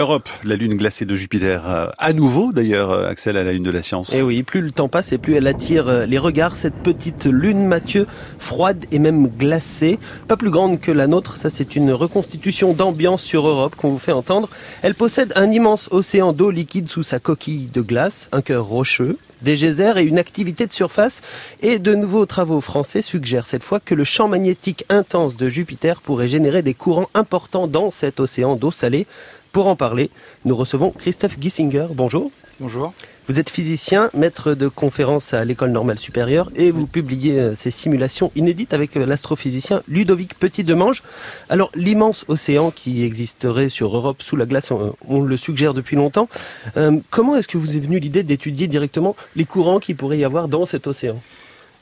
Europe, la lune glacée de Jupiter, euh, à nouveau d'ailleurs, euh, Axel, à la une de la science. Et eh oui, plus le temps passe et plus elle attire euh, les regards, cette petite lune, Mathieu, froide et même glacée, pas plus grande que la nôtre, ça c'est une reconstitution d'ambiance sur Europe qu'on vous fait entendre. Elle possède un immense océan d'eau liquide sous sa coquille de glace, un cœur rocheux, des geysers et une activité de surface. Et de nouveaux travaux français suggèrent cette fois que le champ magnétique intense de Jupiter pourrait générer des courants importants dans cet océan d'eau salée. Pour en parler, nous recevons Christophe Gissinger. Bonjour. Bonjour. Vous êtes physicien, maître de conférences à l'école normale supérieure et vous publiez euh, ces simulations inédites avec euh, l'astrophysicien Ludovic Petit-Demange. Alors l'immense océan qui existerait sur Europe sous la glace, on, le suggère depuis longtemps. Euh, comment est-ce que vous est venu l'idée d'étudier directement les courants qui pourrait y avoir dans cet océan?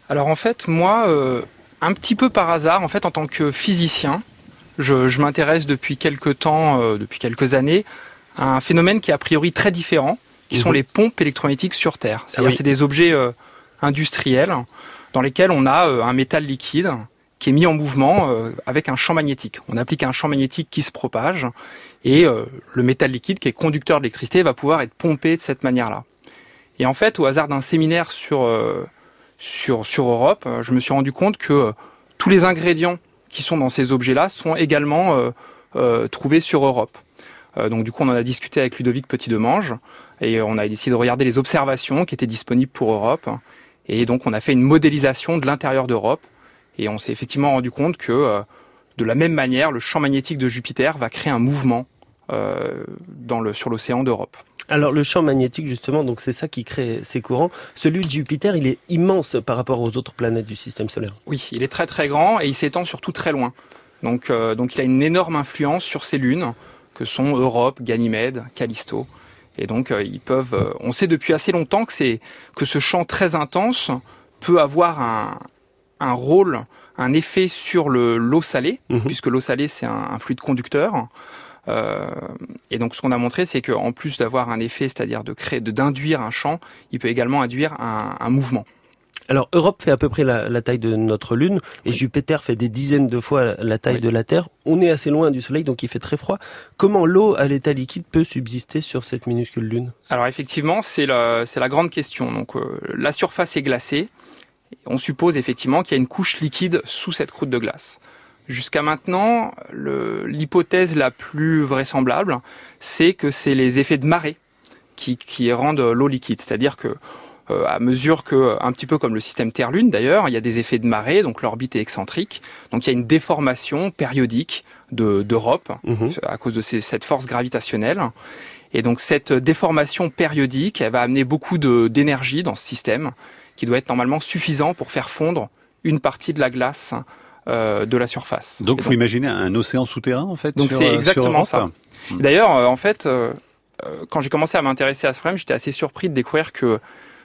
Alors en fait, moi, un petit peu par hasard, en fait, en tant que physicien, je, m'intéresse depuis quelques temps, euh, depuis quelques années, à un phénomène qui est a priori très différent, qui sont mhm. les pompes électromagnétiques sur Terre. C'est-à-dire, ah c'est des objets euh, industriels dans lesquels on a euh, un métal liquide qui est mis en mouvement avec un champ magnétique. On applique un champ magnétique qui se propage et le métal liquide qui est conducteur d'électricité va pouvoir être pompé de cette manière-là. Et en fait, au hasard d'un séminaire sur, sur, sur Europe, je me suis rendu compte que tous les ingrédients qui sont dans ces objets-là sont également euh, euh, trouvés sur Europe. Euh, donc du coup, on en a discuté avec Ludovic Petit-Demange et on a décidé de regarder les observations qui étaient disponibles pour Europe. Et donc, on a fait une modélisation de l'intérieur d'Europe et on s'est effectivement rendu compte que de la même manière, le champ magnétique de Jupiter va créer un mouvement sur l'océan d'Europe. Alors le champ magnétique justement, donc c'est ça qui crée ces courants. Celui de Jupiter, il est immense par rapport aux autres planètes du système solaire. Oui, il est très très grand et il s'étend surtout très loin. Donc, euh, donc il a une énorme influence sur ces lunes que sont Europe, Ganymède, Callisto. Et donc euh, ils peuvent. Euh, on sait depuis assez longtemps que c'est que ce champ très intense peut avoir un, un rôle, un effet sur le l'eau salée, mhm. puisque l'eau salée c'est un, un, fluide conducteur. Euh, et donc ce qu'on a montré, c'est qu'en plus d'avoir un effet, c'est-à-dire de créer, d'induire un champ, il peut également induire un, mouvement. Alors Europe fait à peu près la, taille de notre Lune et Jupiter fait des dizaines de fois la taille de la Terre. On est assez loin du Soleil donc il fait très froid. Comment l'eau à l'état liquide peut subsister sur cette minuscule Lune? Alors effectivement c'est la, la grande question. Donc euh, la surface est glacée. On suppose effectivement qu'il y a une couche liquide sous cette croûte de glace. Jusqu'à maintenant, l'hypothèse la plus vraisemblable, c'est que c'est les effets de marée qui, qui rendent l'eau liquide. C'est-à-dire que euh, à mesure que, un petit peu comme le système Terre-Lune d'ailleurs, il y a des effets de marée, donc l'orbite est excentrique, donc il y a une déformation périodique d'Europe mhm. à cause de cette force gravitationnelle. Et donc cette déformation périodique, elle va amener beaucoup d'énergie dans ce système, qui doit être normalement suffisant pour faire fondre une partie de la glace euh, de la surface. Donc, il faut imaginer un océan souterrain, en fait. Donc, c'est euh, exactement ça. D'ailleurs, euh, en fait, quand j'ai commencé à m'intéresser à ce problème, j'étais assez surpris de découvrir que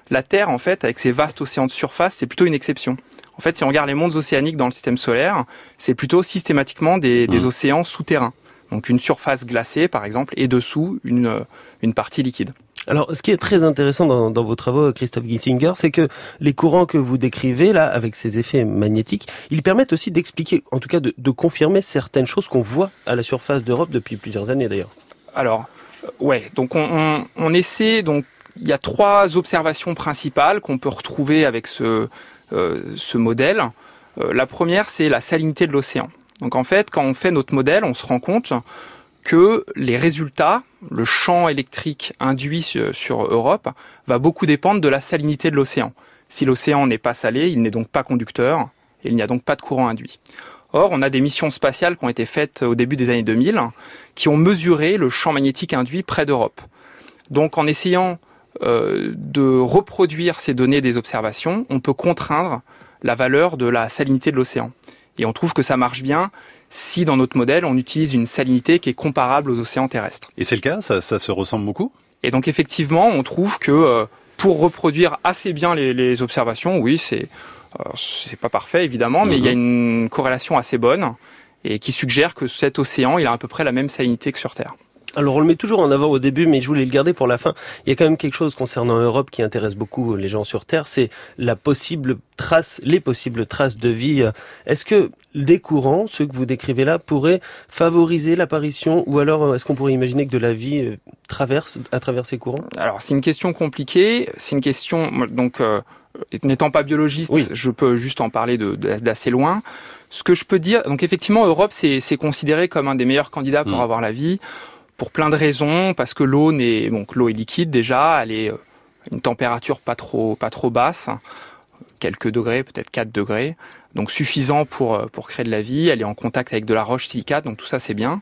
la Terre, en fait, avec ses vastes océans de surface, c'est plutôt une exception. En fait, si on regarde les mondes océaniques dans le système solaire, c'est plutôt systématiquement des, des mmh. océans souterrains. Donc une surface glacée, par exemple, et dessous une, une partie liquide. Alors, ce qui est très intéressant dans, vos travaux, Christophe Gissinger, c'est que les courants que vous décrivez là, avec ces effets magnétiques, ils permettent aussi d'expliquer, en tout cas de, confirmer certaines choses qu'on voit à la surface d'Europe depuis plusieurs années d'ailleurs. Alors, euh, ouais, donc on, essaie, donc il y a trois observations principales qu'on peut retrouver avec ce, euh, modèle. Euh, la première, c'est la salinité de l'océan. Donc en fait, quand on fait notre modèle, on se rend compte que les résultats, le champ électrique induit sur, Europe, va beaucoup dépendre de la salinité de l'océan. Si l'océan n'est pas salé, il n'est donc pas conducteur, et il n'y a donc pas de courant induit. Or, on a des missions spatiales qui ont été faites au début des années 2000, qui ont mesuré le champ magnétique induit près d'Europe. Donc, en essayant euh, de reproduire ces données des observations, on peut contraindre la valeur de la salinité de l'océan. Et on trouve que ça marche bien si dans notre modèle, on utilise une salinité qui est comparable aux océans terrestres. Et c'est le cas ça, se ressemble beaucoup? Et donc effectivement, on trouve que euh, pour reproduire assez bien les, observations, oui, c'est euh, c'est pas parfait évidemment, mais il y a mhm. une corrélation assez bonne et qui suggère que cet océan, il a à peu près la même salinité que sur Terre. Alors on le met toujours en avant au début, mais je voulais le garder pour la fin. Il y a quand même quelque chose concernant Europe qui intéresse beaucoup les gens sur Terre, c'est la possible trace, les possibles traces de vie. Est-ce que des courants, ceux que vous décrivez là, pourraient favoriser l'apparition, ou alors est-ce qu'on pourrait imaginer que de la vie euh, traverse à travers ces courants? Alors c'est une question compliquée. C'est une question donc. Euh, n'étant pas biologiste, je peux juste en parler d'assez loin. Ce que je peux dire, donc effectivement, Europe, c'est considéré comme un des meilleurs candidats pour mm. avoir la vie pour plein de raisons, parce que l'eau n'est donc l'eau est liquide déjà, elle est euh, une température pas trop basse, quelques degrés, peut-être 4 degrés, donc suffisant pour euh, pour créer de la vie. Elle est en contact avec de la roche silicate, donc tout ça c'est bien.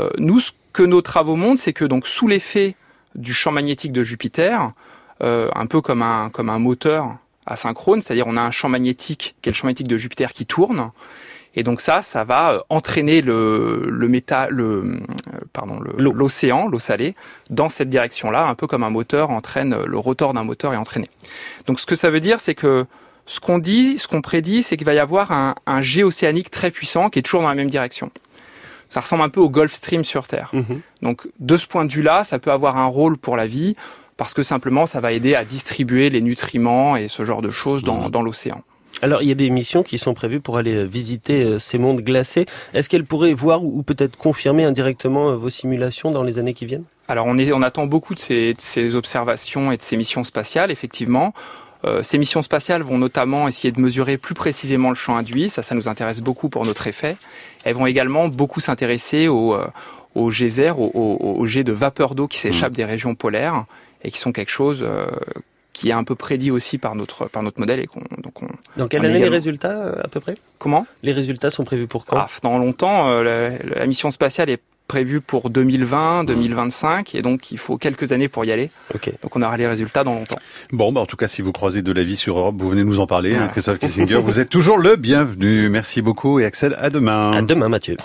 Euh, nous, ce que nos travaux montrent, c'est que donc sous l'effet du champ magnétique de Jupiter, un peu comme un moteur asynchrone, c'est-à-dire on a un champ magnétique, qui est le champ magnétique de Jupiter qui tourne, et donc ça, ça va entraîner le, le méta, le, pardon, l'océan, l'eau salée, dans cette direction-là, un peu comme un moteur entraîne, le rotor d'un moteur est entraîné. Donc ce que ça veut dire, c'est que ce qu'on dit, ce qu'on prédit, c'est qu'il va y avoir un, un jet océanique très puissant qui est toujours dans la même direction. Ça ressemble un peu au Gulf Stream sur Terre. Mhm. Donc de ce point de vue-là, ça peut avoir un rôle pour la vie parce que simplement ça va aider à distribuer les nutriments et ce genre de choses dans, mhm. dans l'océan. Alors, il y a des missions qui sont prévues pour aller euh, visiter euh, ces mondes glacés. Est-ce qu'elles pourraient voir ou peut-être confirmer indirectement euh, vos simulations dans les années qui viennent? Alors, on, est, on attend beaucoup de ces, de ces, observations et de ces missions spatiales, effectivement. ces missions spatiales vont notamment essayer de mesurer plus précisément le champ induit. Ça, ça nous intéresse beaucoup pour notre effet. Elles vont également beaucoup s'intéresser aux, aux geysers, aux, aux, jets de vapeur d'eau qui s'échappent mmh. des régions polaires et qui sont quelque chose qui est un peu prédit aussi par notre par notre modèle et qu'on donc on. Dans quelle année les résultats euh, à peu près? Comment? Les résultats sont prévus pour quand? Ah, Dans longtemps, euh, la, mission spatiale est prévue pour 2020, 2025, et donc il faut quelques années pour y aller. Okay. Donc on aura les résultats dans longtemps. Bon, bah en tout cas, si vous croisez de la vie sur Europe, vous venez nous en parler, hein, Christophe Kissinger. vous êtes toujours le bienvenu. Merci beaucoup et Axel, à demain. À demain, Mathieu.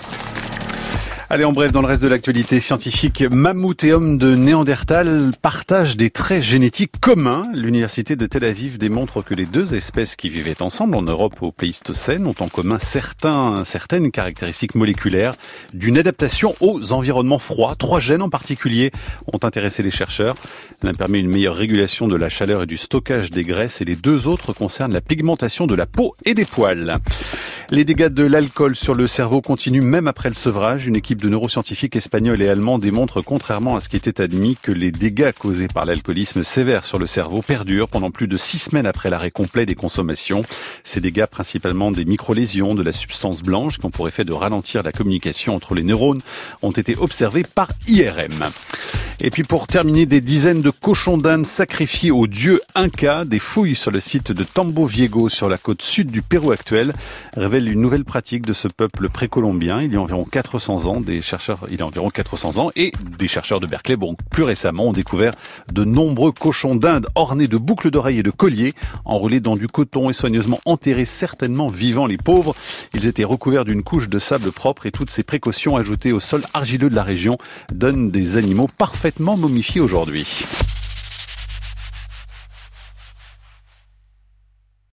Allez, en bref, dans le reste de l'actualité scientifique, mammouth et homme de Néandertal partagent des traits génétiques communs. L'université de Tel Aviv démontre que les deux espèces qui vivaient ensemble en Europe au Pléistocène ont en commun certains, certaines caractéristiques moléculaires d'une adaptation aux environnements froids. Trois gènes en particulier ont intéressé les chercheurs. L'un permet une meilleure régulation de la chaleur et du stockage des graisses et les deux autres concernent la pigmentation de la peau et des poils. Les dégâts de l'alcool sur le cerveau continuent même après le sevrage. Une équipe de neuroscientifiques espagnols et allemands démontre, contrairement à ce qui était admis, que les dégâts causés par l'alcoolisme sévère sur le cerveau perdurent pendant plus de six semaines après l'arrêt complet des consommations. Ces dégâts, principalement des micro-lésions de la substance blanche, qui ont pour effet de ralentir la communication entre les neurones, ont été observés par IRM. Et puis pour terminer, des dizaines de cochons d'Inde sacrifiés au dieu Inca, des fouilles sur le site de Tambo Viego sur la côte sud du Pérou actuel révèlent une nouvelle pratique de ce peuple précolombien. Il y a environ 400 ans, des chercheurs, il y a environ 400 ans, et des chercheurs de Berkeley, bon, plus récemment, ont découvert de nombreux cochons d'Inde ornés de boucles d'oreilles et de colliers, enroulés dans du coton et soigneusement enterrés, certainement vivants les pauvres. Ils étaient recouverts d'une couche de sable propre et toutes ces précautions ajoutées au sol argileux de la région donnent des animaux parfaits momifié aujourd'hui.